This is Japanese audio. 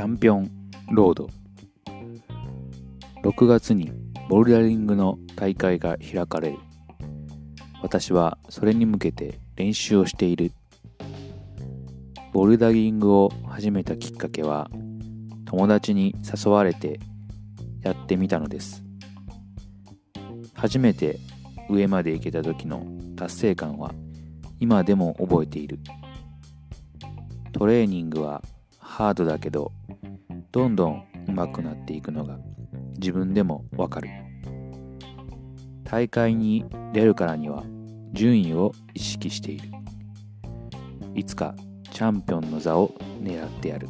ャンピオンロード。6月にボルダリングの大会が開かれる。私はそれに向けて練習をしている。ボルダリングを始めたきっかけは友達に誘われてやってみたのです。初めて上まで行けた時の達成感は今でも覚えている。トレーニングはハードだけどどんどん上手くなっていくのが自分でもわかる。大会に出るからには順位を意識している。いつかチャンピオンの座を狙ってやる。